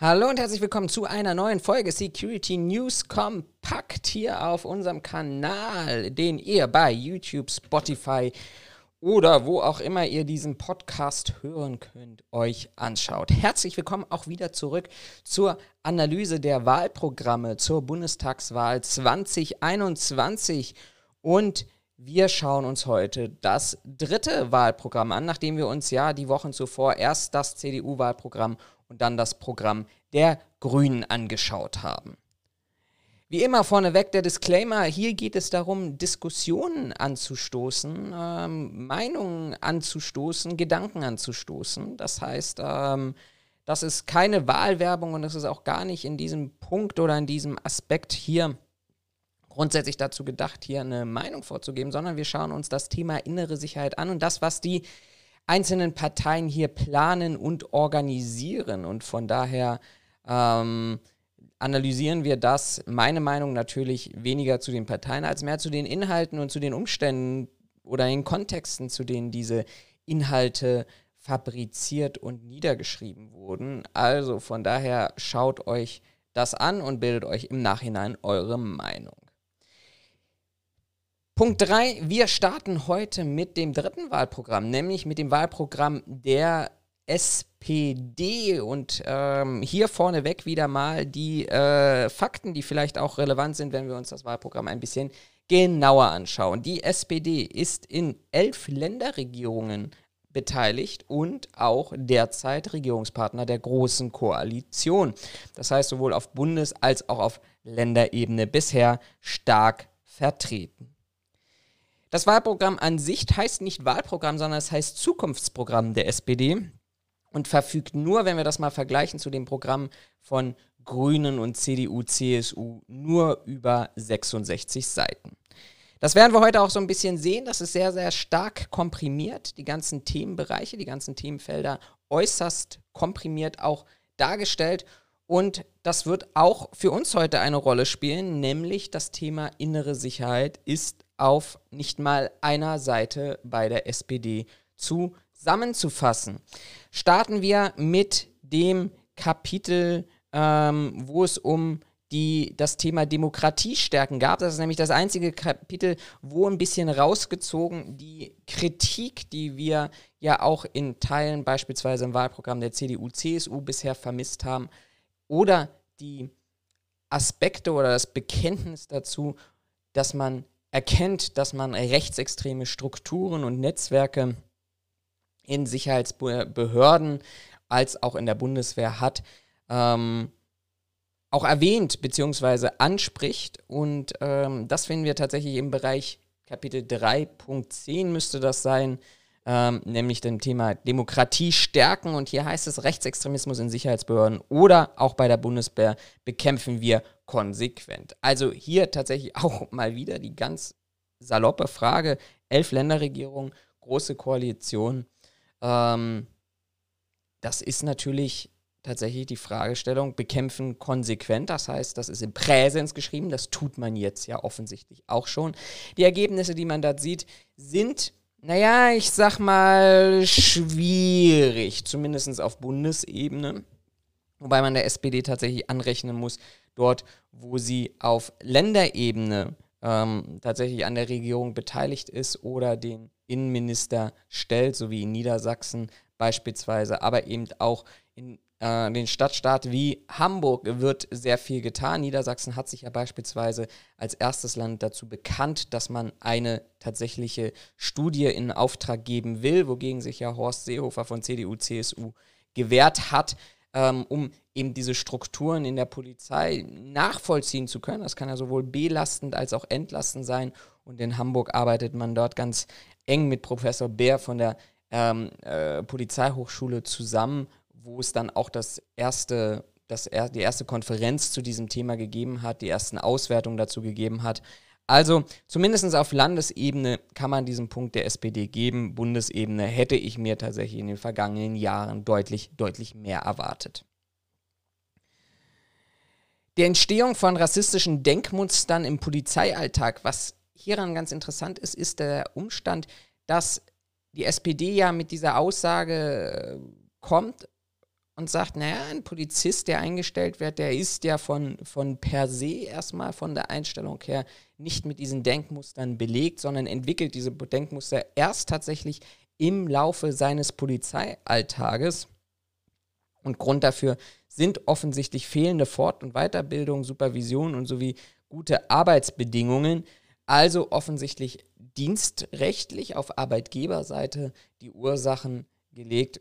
Hallo und herzlich willkommen zu einer neuen Folge Security News Kompakt hier auf unserem Kanal, den ihr bei YouTube, Spotify oder wo auch immer ihr diesen Podcast hören könnt, euch anschaut. Herzlich willkommen auch wieder zurück zur Analyse der Wahlprogramme zur Bundestagswahl 2021 und wir schauen uns heute das dritte Wahlprogramm an, nachdem wir uns ja die Wochen zuvor erst das CDU-Wahlprogramm und dann das Programm der Grünen angeschaut haben. Wie immer vorneweg der Disclaimer, hier geht es darum, Diskussionen anzustoßen, ähm, Meinungen anzustoßen, Gedanken anzustoßen. Das heißt, ähm, das ist keine Wahlwerbung und das ist auch gar nicht in diesem Punkt oder in diesem Aspekt hier grundsätzlich dazu gedacht, hier eine Meinung vorzugeben, sondern wir schauen uns das Thema innere Sicherheit an und das, was die einzelnen Parteien hier planen und organisieren. Und von daher ähm, analysieren wir das, meine Meinung natürlich weniger zu den Parteien als mehr zu den Inhalten und zu den Umständen oder den Kontexten, zu denen diese Inhalte fabriziert und niedergeschrieben wurden. Also von daher schaut euch das an und bildet euch im Nachhinein eure Meinung. Punkt 3, wir starten heute mit dem dritten Wahlprogramm, nämlich mit dem Wahlprogramm der SPD. Und ähm, hier vorneweg wieder mal die äh, Fakten, die vielleicht auch relevant sind, wenn wir uns das Wahlprogramm ein bisschen genauer anschauen. Die SPD ist in elf Länderregierungen beteiligt und auch derzeit Regierungspartner der Großen Koalition. Das heißt sowohl auf Bundes- als auch auf Länderebene bisher stark vertreten. Das Wahlprogramm an sich heißt nicht Wahlprogramm, sondern es heißt Zukunftsprogramm der SPD und verfügt nur, wenn wir das mal vergleichen zu dem Programm von Grünen und CDU, CSU, nur über 66 Seiten. Das werden wir heute auch so ein bisschen sehen. Das ist sehr, sehr stark komprimiert. Die ganzen Themenbereiche, die ganzen Themenfelder äußerst komprimiert auch dargestellt. Und das wird auch für uns heute eine Rolle spielen, nämlich das Thema innere Sicherheit ist auf nicht mal einer Seite bei der SPD zusammenzufassen. Starten wir mit dem Kapitel, ähm, wo es um die das Thema Demokratie stärken gab. Das ist nämlich das einzige Kapitel, wo ein bisschen rausgezogen die Kritik, die wir ja auch in Teilen beispielsweise im Wahlprogramm der CDU, CSU bisher vermisst haben, oder die Aspekte oder das Bekenntnis dazu, dass man erkennt, dass man rechtsextreme Strukturen und Netzwerke in Sicherheitsbehörden als auch in der Bundeswehr hat, ähm, auch erwähnt bzw. anspricht. Und ähm, das finden wir tatsächlich im Bereich Kapitel 3.10 müsste das sein, ähm, nämlich dem Thema Demokratie stärken. Und hier heißt es, Rechtsextremismus in Sicherheitsbehörden oder auch bei der Bundeswehr bekämpfen wir konsequent. Also hier tatsächlich auch mal wieder die ganz saloppe Frage, elf Länderregierungen, große Koalition. Ähm, das ist natürlich tatsächlich die Fragestellung, bekämpfen konsequent, das heißt, das ist im Präsens geschrieben, das tut man jetzt ja offensichtlich auch schon. Die Ergebnisse, die man dort sieht, sind naja, ich sag mal, schwierig, zumindest auf Bundesebene. Wobei man der SPD tatsächlich anrechnen muss, dort, wo sie auf Länderebene ähm, tatsächlich an der Regierung beteiligt ist oder den Innenminister stellt, so wie in Niedersachsen beispielsweise, aber eben auch in äh, den Stadtstaat wie Hamburg wird sehr viel getan. Niedersachsen hat sich ja beispielsweise als erstes Land dazu bekannt, dass man eine tatsächliche Studie in Auftrag geben will, wogegen sich ja Horst Seehofer von CDU, CSU gewehrt hat, ähm, um eben diese Strukturen in der Polizei nachvollziehen zu können. Das kann ja sowohl belastend als auch entlastend sein. Und in Hamburg arbeitet man dort ganz eng mit Professor Bär von der ähm, äh, Polizeihochschule zusammen wo es dann auch das erste, das er, die erste Konferenz zu diesem Thema gegeben hat, die ersten Auswertungen dazu gegeben hat. Also zumindest auf Landesebene kann man diesen Punkt der SPD geben. Bundesebene hätte ich mir tatsächlich in den vergangenen Jahren deutlich, deutlich mehr erwartet. Die Entstehung von rassistischen Denkmustern im Polizeialltag, was hieran ganz interessant ist, ist der Umstand, dass die SPD ja mit dieser Aussage äh, kommt, und sagt, naja, ein Polizist, der eingestellt wird, der ist ja von, von per se erstmal von der Einstellung her nicht mit diesen Denkmustern belegt, sondern entwickelt diese Denkmuster erst tatsächlich im Laufe seines Polizeialltages. Und Grund dafür sind offensichtlich fehlende Fort- und Weiterbildung, Supervision und sowie gute Arbeitsbedingungen. Also offensichtlich dienstrechtlich auf Arbeitgeberseite die Ursachen gelegt.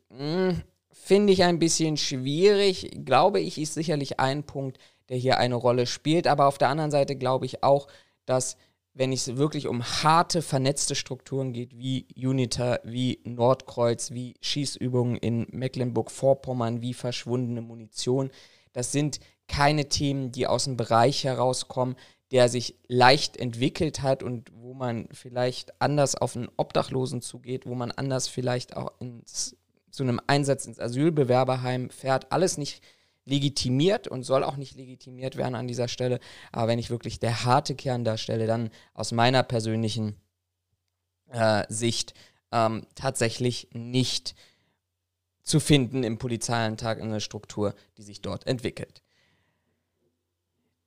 Finde ich ein bisschen schwierig. Glaube ich, ist sicherlich ein Punkt, der hier eine Rolle spielt. Aber auf der anderen Seite glaube ich auch, dass wenn es wirklich um harte, vernetzte Strukturen geht, wie UNITA, wie Nordkreuz, wie Schießübungen in Mecklenburg-Vorpommern, wie verschwundene Munition, das sind keine Themen, die aus dem Bereich herauskommen, der sich leicht entwickelt hat und wo man vielleicht anders auf einen Obdachlosen zugeht, wo man anders vielleicht auch ins zu einem Einsatz ins Asylbewerberheim fährt, alles nicht legitimiert und soll auch nicht legitimiert werden an dieser Stelle. Aber wenn ich wirklich der harte Kern darstelle, dann aus meiner persönlichen äh, Sicht ähm, tatsächlich nicht zu finden im Polizeialltag in der Struktur, die sich dort entwickelt.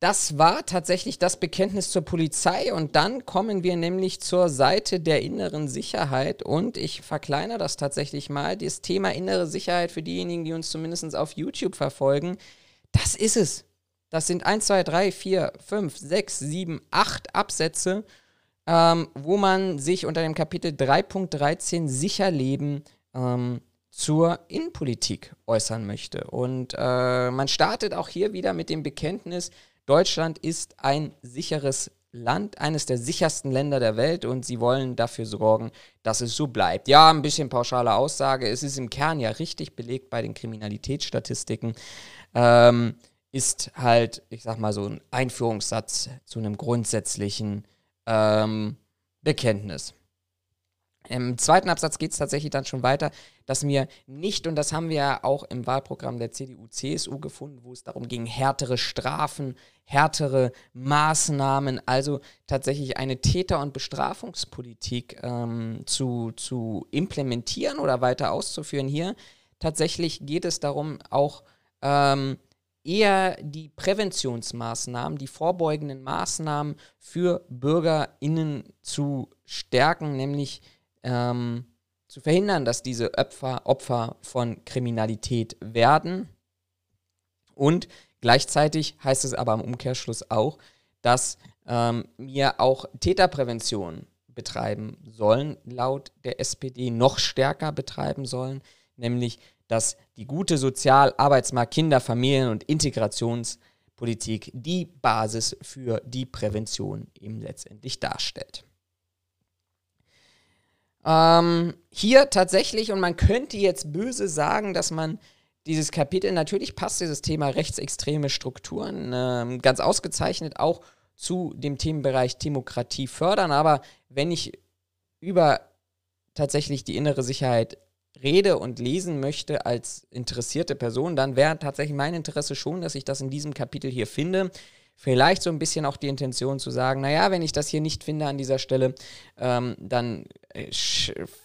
Das war tatsächlich das Bekenntnis zur Polizei und dann kommen wir nämlich zur Seite der inneren Sicherheit und ich verkleinere das tatsächlich mal. Das Thema innere Sicherheit für diejenigen, die uns zumindest auf YouTube verfolgen, das ist es. Das sind 1, 2, 3, 4, 5, 6, 7, 8 Absätze, ähm, wo man sich unter dem Kapitel 3.13 Sicherleben ähm, zur Innenpolitik äußern möchte. Und äh, man startet auch hier wieder mit dem Bekenntnis, Deutschland ist ein sicheres Land, eines der sichersten Länder der Welt und sie wollen dafür sorgen, dass es so bleibt. Ja, ein bisschen pauschale Aussage. Es ist im Kern ja richtig belegt bei den Kriminalitätsstatistiken. Ähm, ist halt, ich sag mal, so ein Einführungssatz zu einem grundsätzlichen ähm, Bekenntnis. Im zweiten Absatz geht es tatsächlich dann schon weiter, dass wir nicht, und das haben wir ja auch im Wahlprogramm der CDU-CSU gefunden, wo es darum ging, härtere Strafen, härtere Maßnahmen, also tatsächlich eine Täter- und Bestrafungspolitik ähm, zu, zu implementieren oder weiter auszuführen. Hier tatsächlich geht es darum, auch ähm, eher die Präventionsmaßnahmen, die vorbeugenden Maßnahmen für BürgerInnen zu stärken, nämlich ähm, zu verhindern, dass diese Opfer, Opfer von Kriminalität werden. Und gleichzeitig heißt es aber im Umkehrschluss auch, dass ähm, wir auch Täterprävention betreiben sollen, laut der SPD noch stärker betreiben sollen, nämlich dass die gute Sozial-, Arbeitsmarkt-, Kinder-, Familien- und Integrationspolitik die Basis für die Prävention eben letztendlich darstellt. Ähm, hier tatsächlich, und man könnte jetzt böse sagen, dass man dieses Kapitel, natürlich passt dieses Thema rechtsextreme Strukturen äh, ganz ausgezeichnet auch zu dem Themenbereich Demokratie fördern, aber wenn ich über tatsächlich die innere Sicherheit rede und lesen möchte als interessierte Person, dann wäre tatsächlich mein Interesse schon, dass ich das in diesem Kapitel hier finde vielleicht so ein bisschen auch die Intention zu sagen, naja, wenn ich das hier nicht finde an dieser Stelle, ähm, dann äh,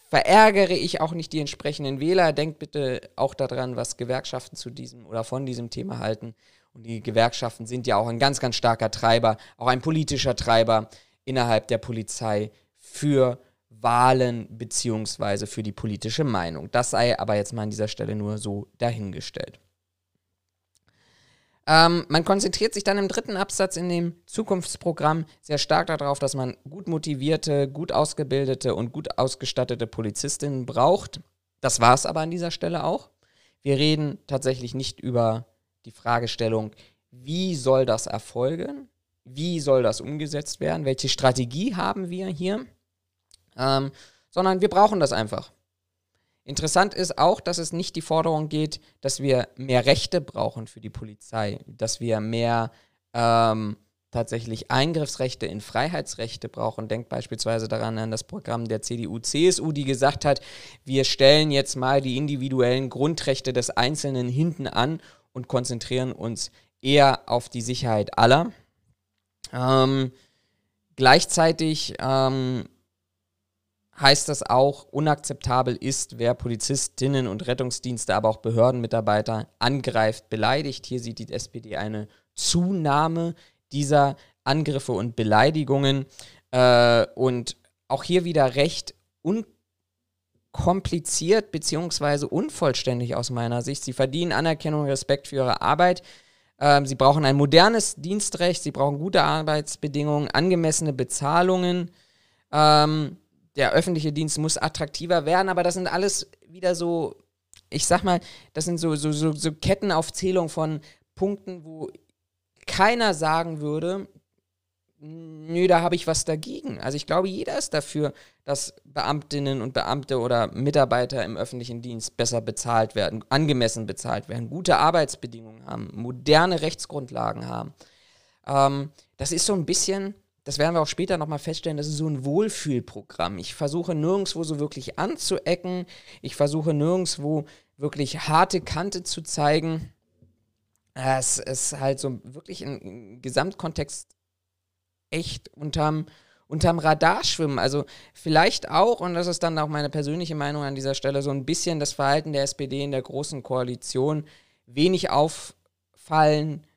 verärgere ich auch nicht die entsprechenden Wähler. Denkt bitte auch daran, was Gewerkschaften zu diesem oder von diesem Thema halten. Und die Gewerkschaften sind ja auch ein ganz, ganz starker Treiber, auch ein politischer Treiber innerhalb der Polizei für Wahlen beziehungsweise für die politische Meinung. Das sei aber jetzt mal an dieser Stelle nur so dahingestellt. Ähm, man konzentriert sich dann im dritten Absatz in dem Zukunftsprogramm sehr stark darauf, dass man gut motivierte, gut ausgebildete und gut ausgestattete Polizistinnen braucht. Das war es aber an dieser Stelle auch. Wir reden tatsächlich nicht über die Fragestellung, wie soll das erfolgen? Wie soll das umgesetzt werden? Welche Strategie haben wir hier? Ähm, sondern wir brauchen das einfach. Interessant ist auch, dass es nicht die Forderung geht, dass wir mehr Rechte brauchen für die Polizei, dass wir mehr ähm, tatsächlich Eingriffsrechte in Freiheitsrechte brauchen. Denkt beispielsweise daran an das Programm der CDU-CSU, die gesagt hat, wir stellen jetzt mal die individuellen Grundrechte des Einzelnen hinten an und konzentrieren uns eher auf die Sicherheit aller. Ähm, gleichzeitig ähm, heißt das auch, unakzeptabel ist, wer Polizistinnen und Rettungsdienste, aber auch Behördenmitarbeiter angreift, beleidigt. Hier sieht die SPD eine Zunahme dieser Angriffe und Beleidigungen äh, und auch hier wieder recht unkompliziert bzw. unvollständig aus meiner Sicht. Sie verdienen Anerkennung und Respekt für ihre Arbeit. Ähm, sie brauchen ein modernes Dienstrecht, sie brauchen gute Arbeitsbedingungen, angemessene Bezahlungen. Ähm, der öffentliche Dienst muss attraktiver werden, aber das sind alles wieder so, ich sag mal, das sind so, so, so, so Kettenaufzählungen von Punkten, wo keiner sagen würde, nö, da habe ich was dagegen. Also ich glaube, jeder ist dafür, dass Beamtinnen und Beamte oder Mitarbeiter im öffentlichen Dienst besser bezahlt werden, angemessen bezahlt werden, gute Arbeitsbedingungen haben, moderne Rechtsgrundlagen haben. Ähm, das ist so ein bisschen, das werden wir auch später nochmal feststellen, das ist so ein Wohlfühlprogramm. Ich versuche nirgendwo so wirklich anzuecken. Ich versuche nirgendwo wirklich harte Kante zu zeigen. Es ist halt so wirklich ein Gesamtkontext echt unterm, unterm Radar schwimmen. Also vielleicht auch, und das ist dann auch meine persönliche Meinung an dieser Stelle, so ein bisschen das Verhalten der SPD in der großen Koalition wenig auffallen,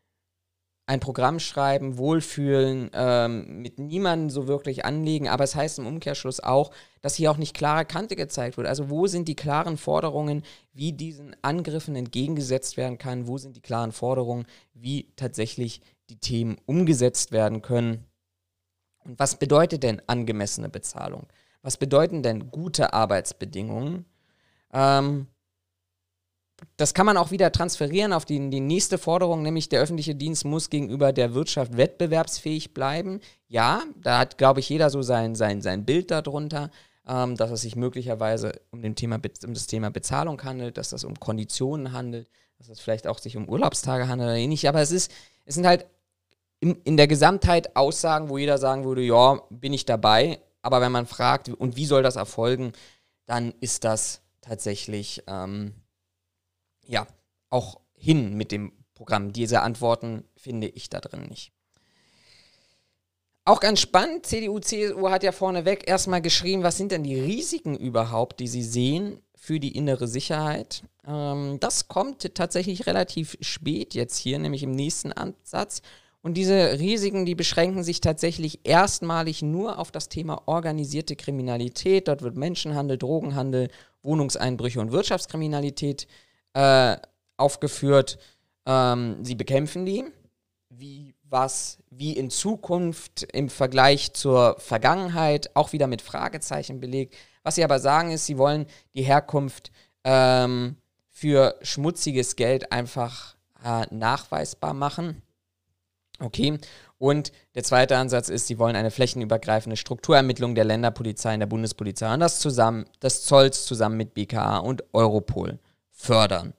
ein Programm schreiben, wohlfühlen, ähm, mit niemandem so wirklich anlegen. Aber es heißt im Umkehrschluss auch, dass hier auch nicht klare Kante gezeigt wird. Also wo sind die klaren Forderungen, wie diesen Angriffen entgegengesetzt werden kann? Wo sind die klaren Forderungen, wie tatsächlich die Themen umgesetzt werden können? Und was bedeutet denn angemessene Bezahlung? Was bedeuten denn gute Arbeitsbedingungen? Ähm, das kann man auch wieder transferieren auf die, die nächste Forderung, nämlich der öffentliche Dienst muss gegenüber der Wirtschaft wettbewerbsfähig bleiben. Ja, da hat, glaube ich, jeder so sein, sein, sein Bild darunter, ähm, dass es sich möglicherweise um, den Thema, um das Thema Bezahlung handelt, dass das um Konditionen handelt, dass es vielleicht auch sich um Urlaubstage handelt oder ähnlich. Aber es, ist, es sind halt in, in der Gesamtheit Aussagen, wo jeder sagen würde, ja, bin ich dabei. Aber wenn man fragt, und wie soll das erfolgen, dann ist das tatsächlich, ähm, ja, auch hin mit dem Programm. Diese Antworten finde ich da drin nicht. Auch ganz spannend, CDU, CSU hat ja vorneweg erstmal geschrieben, was sind denn die Risiken überhaupt, die sie sehen für die innere Sicherheit. Ähm, das kommt tatsächlich relativ spät jetzt hier, nämlich im nächsten Ansatz. Und diese Risiken, die beschränken sich tatsächlich erstmalig nur auf das Thema organisierte Kriminalität. Dort wird Menschenhandel, Drogenhandel, Wohnungseinbrüche und Wirtschaftskriminalität äh, aufgeführt. Ähm, sie bekämpfen die. Wie was, wie in Zukunft im Vergleich zur Vergangenheit, auch wieder mit Fragezeichen belegt. Was sie aber sagen ist, sie wollen die Herkunft ähm, für schmutziges Geld einfach äh, nachweisbar machen. Okay. Und der zweite Ansatz ist, sie wollen eine flächenübergreifende Strukturermittlung der Länderpolizei und der Bundespolizei und das zusammen, das Zolls zusammen mit BKA und Europol fördern.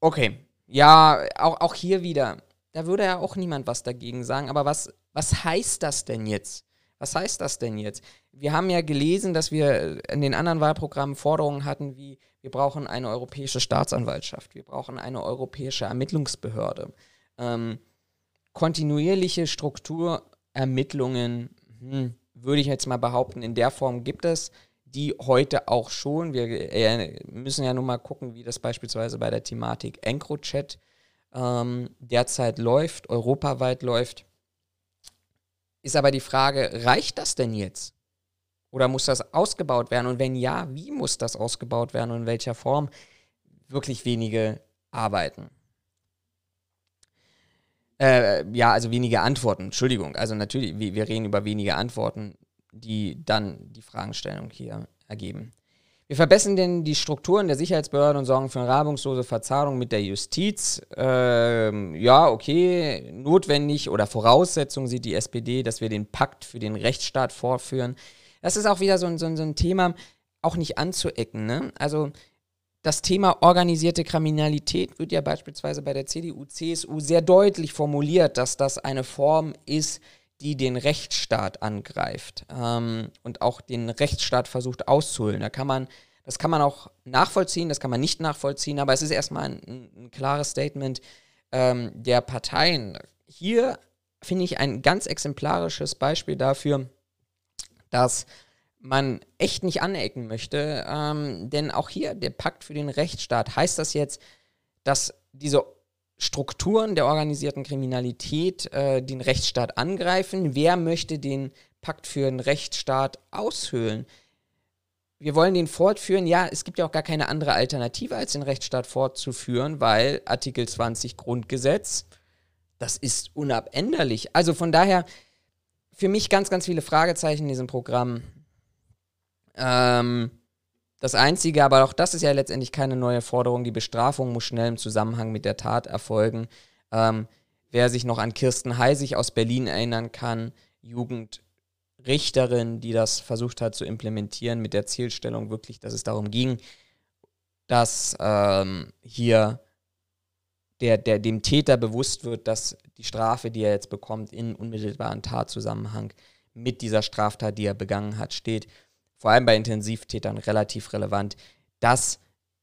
Okay. Ja, auch, auch hier wieder. Da würde ja auch niemand was dagegen sagen. Aber was, was heißt das denn jetzt? Was heißt das denn jetzt? Wir haben ja gelesen, dass wir in den anderen Wahlprogrammen Forderungen hatten, wie wir brauchen eine europäische Staatsanwaltschaft, wir brauchen eine europäische Ermittlungsbehörde. Ähm, kontinuierliche Strukturermittlungen, hm, würde ich jetzt mal behaupten, in der Form gibt es die heute auch schon. Wir äh, müssen ja nun mal gucken, wie das beispielsweise bei der Thematik EncroChat ähm, derzeit läuft, europaweit läuft. Ist aber die Frage, reicht das denn jetzt? Oder muss das ausgebaut werden? Und wenn ja, wie muss das ausgebaut werden und in welcher Form? Wirklich wenige arbeiten. Äh, ja, also wenige Antworten, Entschuldigung. Also natürlich, wir, wir reden über wenige Antworten, die dann die Fragestellung hier ergeben. Wir verbessern denn die Strukturen der Sicherheitsbehörden und sorgen für eine reibungslose Verzahnung mit der Justiz. Ähm, ja, okay, notwendig oder Voraussetzung sieht die SPD, dass wir den Pakt für den Rechtsstaat vorführen. Das ist auch wieder so ein, so ein, so ein Thema, auch nicht anzuecken. Ne? Also das Thema organisierte Kriminalität wird ja beispielsweise bei der CDU, CSU sehr deutlich formuliert, dass das eine Form ist, die den Rechtsstaat angreift ähm, und auch den Rechtsstaat versucht auszuhöhlen. Da kann man, das kann man auch nachvollziehen, das kann man nicht nachvollziehen, aber es ist erstmal ein, ein klares Statement ähm, der Parteien. Hier finde ich ein ganz exemplarisches Beispiel dafür, dass man echt nicht anecken möchte. Ähm, denn auch hier, der Pakt für den Rechtsstaat, heißt das jetzt, dass diese Strukturen der organisierten Kriminalität äh, den Rechtsstaat angreifen? Wer möchte den Pakt für den Rechtsstaat aushöhlen? Wir wollen den fortführen. Ja, es gibt ja auch gar keine andere Alternative, als den Rechtsstaat fortzuführen, weil Artikel 20 Grundgesetz, das ist unabänderlich. Also von daher, für mich ganz, ganz viele Fragezeichen in diesem Programm. Ähm, das Einzige, aber auch das ist ja letztendlich keine neue Forderung, die Bestrafung muss schnell im Zusammenhang mit der Tat erfolgen. Ähm, wer sich noch an Kirsten Heisig aus Berlin erinnern kann, Jugendrichterin, die das versucht hat zu implementieren mit der Zielstellung wirklich, dass es darum ging, dass ähm, hier der, der dem Täter bewusst wird, dass die Strafe, die er jetzt bekommt, in unmittelbaren Tatzusammenhang mit dieser Straftat, die er begangen hat, steht vor allem bei Intensivtätern relativ relevant. Das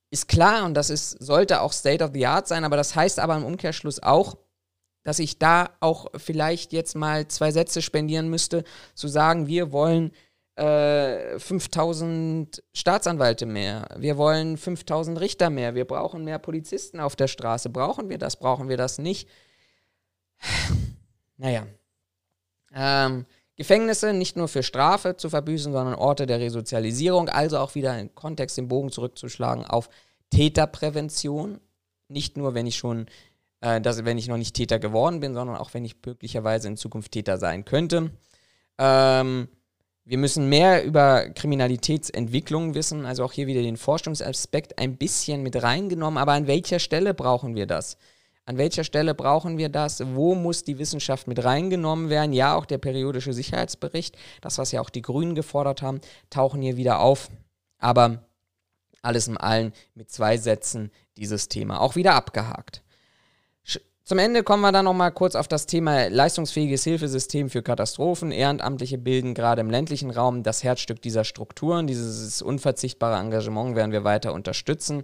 ist klar und das ist, sollte auch State of the Art sein, aber das heißt aber im Umkehrschluss auch, dass ich da auch vielleicht jetzt mal zwei Sätze spendieren müsste, zu sagen, wir wollen äh, 5000 Staatsanwälte mehr, wir wollen 5000 Richter mehr, wir brauchen mehr Polizisten auf der Straße. Brauchen wir das, brauchen wir das nicht? Naja. Ähm, Gefängnisse nicht nur für Strafe zu verbüßen, sondern Orte der Resozialisierung, also auch wieder im Kontext den Bogen zurückzuschlagen auf Täterprävention. Nicht nur, wenn ich schon, äh, dass, wenn ich noch nicht Täter geworden bin, sondern auch wenn ich möglicherweise in Zukunft Täter sein könnte. Ähm, wir müssen mehr über Kriminalitätsentwicklung wissen, also auch hier wieder den Forschungsaspekt ein bisschen mit reingenommen, aber an welcher Stelle brauchen wir das? An welcher Stelle brauchen wir das? Wo muss die Wissenschaft mit reingenommen werden? Ja, auch der periodische Sicherheitsbericht, das, was ja auch die Grünen gefordert haben, tauchen hier wieder auf. Aber alles in allem mit zwei Sätzen dieses Thema auch wieder abgehakt. Zum Ende kommen wir dann nochmal kurz auf das Thema leistungsfähiges Hilfesystem für Katastrophen. Ehrenamtliche bilden gerade im ländlichen Raum das Herzstück dieser Strukturen. Dieses unverzichtbare Engagement werden wir weiter unterstützen.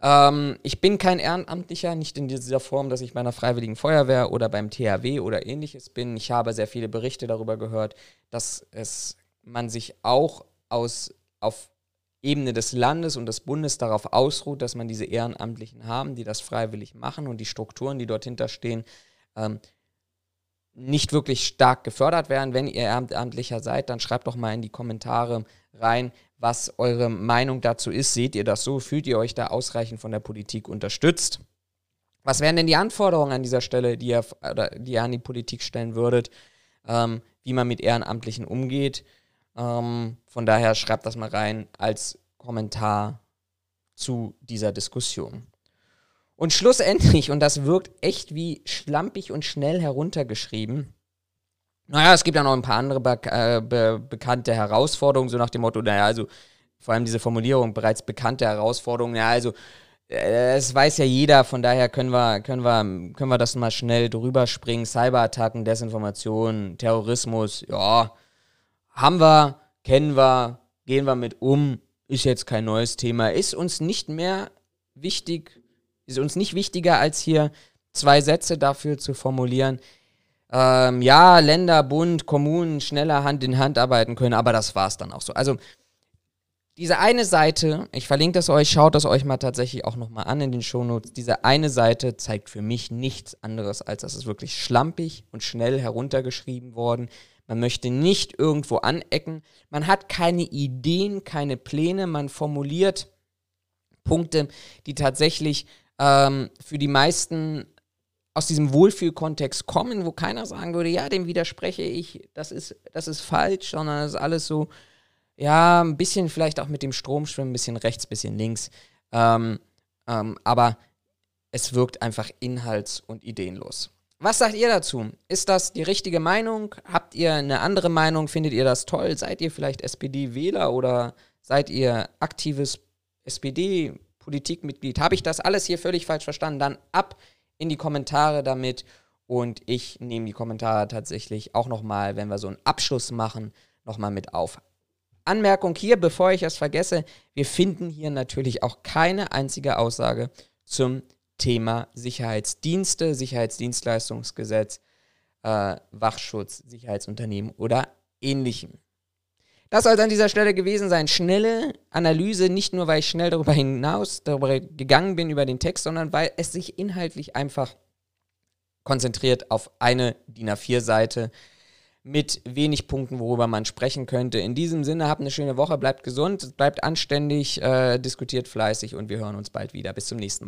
Ähm, ich bin kein Ehrenamtlicher, nicht in dieser Form, dass ich bei einer Freiwilligen Feuerwehr oder beim THW oder ähnliches bin. Ich habe sehr viele Berichte darüber gehört, dass es man sich auch aus, auf Ebene des Landes und des Bundes darauf ausruht, dass man diese Ehrenamtlichen haben, die das freiwillig machen und die Strukturen, die dort hinterstehen, ähm, nicht wirklich stark gefördert werden. Wenn ihr Ehrenamtlicher seid, dann schreibt doch mal in die Kommentare rein, was eure Meinung dazu ist. Seht ihr das so? Fühlt ihr euch da ausreichend von der Politik unterstützt? Was wären denn die Anforderungen an dieser Stelle, die ihr, die ihr an die Politik stellen würdet, ähm, wie man mit Ehrenamtlichen umgeht? Ähm, von daher schreibt das mal rein als Kommentar zu dieser Diskussion. Und schlussendlich, und das wirkt echt wie schlampig und schnell heruntergeschrieben, naja, es gibt ja noch ein paar andere be äh, be bekannte Herausforderungen, so nach dem Motto, naja, also vor allem diese Formulierung, bereits bekannte Herausforderungen, ja, also äh, es weiß ja jeder, von daher können wir, können wir, können wir das mal schnell drüber springen. Cyberattacken, Desinformation, Terrorismus, ja, haben wir, kennen wir, gehen wir mit um, ist jetzt kein neues Thema, ist uns nicht mehr wichtig, ist uns nicht wichtiger, als hier zwei Sätze dafür zu formulieren, ähm, ja, Länder, Bund, Kommunen schneller Hand in Hand arbeiten können, aber das war es dann auch so. Also diese eine Seite, ich verlinke das euch, schaut das euch mal tatsächlich auch nochmal an in den Shownotes. Diese eine Seite zeigt für mich nichts anderes, als dass es wirklich schlampig und schnell heruntergeschrieben worden. Man möchte nicht irgendwo anecken. Man hat keine Ideen, keine Pläne. Man formuliert Punkte, die tatsächlich ähm, für die meisten aus diesem Wohlfühlkontext kommen, wo keiner sagen würde, ja, dem widerspreche ich, das ist, das ist falsch, sondern das ist alles so, ja, ein bisschen vielleicht auch mit dem Strom schwimmen, ein bisschen rechts, ein bisschen links. Ähm, ähm, aber es wirkt einfach inhalts- und ideenlos. Was sagt ihr dazu? Ist das die richtige Meinung? Habt ihr eine andere Meinung? Findet ihr das toll? Seid ihr vielleicht SPD-Wähler oder seid ihr aktives SPD-Politikmitglied? Habe ich das alles hier völlig falsch verstanden? Dann ab in die Kommentare damit und ich nehme die Kommentare tatsächlich auch nochmal, wenn wir so einen Abschluss machen, nochmal mit auf. Anmerkung hier, bevor ich es vergesse, wir finden hier natürlich auch keine einzige Aussage zum Thema Sicherheitsdienste, Sicherheitsdienstleistungsgesetz, äh, Wachschutz, Sicherheitsunternehmen oder ähnlichem. Das soll es an dieser Stelle gewesen sein. Schnelle Analyse, nicht nur, weil ich schnell darüber hinaus darüber gegangen bin über den Text, sondern weil es sich inhaltlich einfach konzentriert auf eine DIN A4-Seite mit wenig Punkten, worüber man sprechen könnte. In diesem Sinne, habt eine schöne Woche, bleibt gesund, bleibt anständig, äh, diskutiert fleißig und wir hören uns bald wieder. Bis zum nächsten Mal.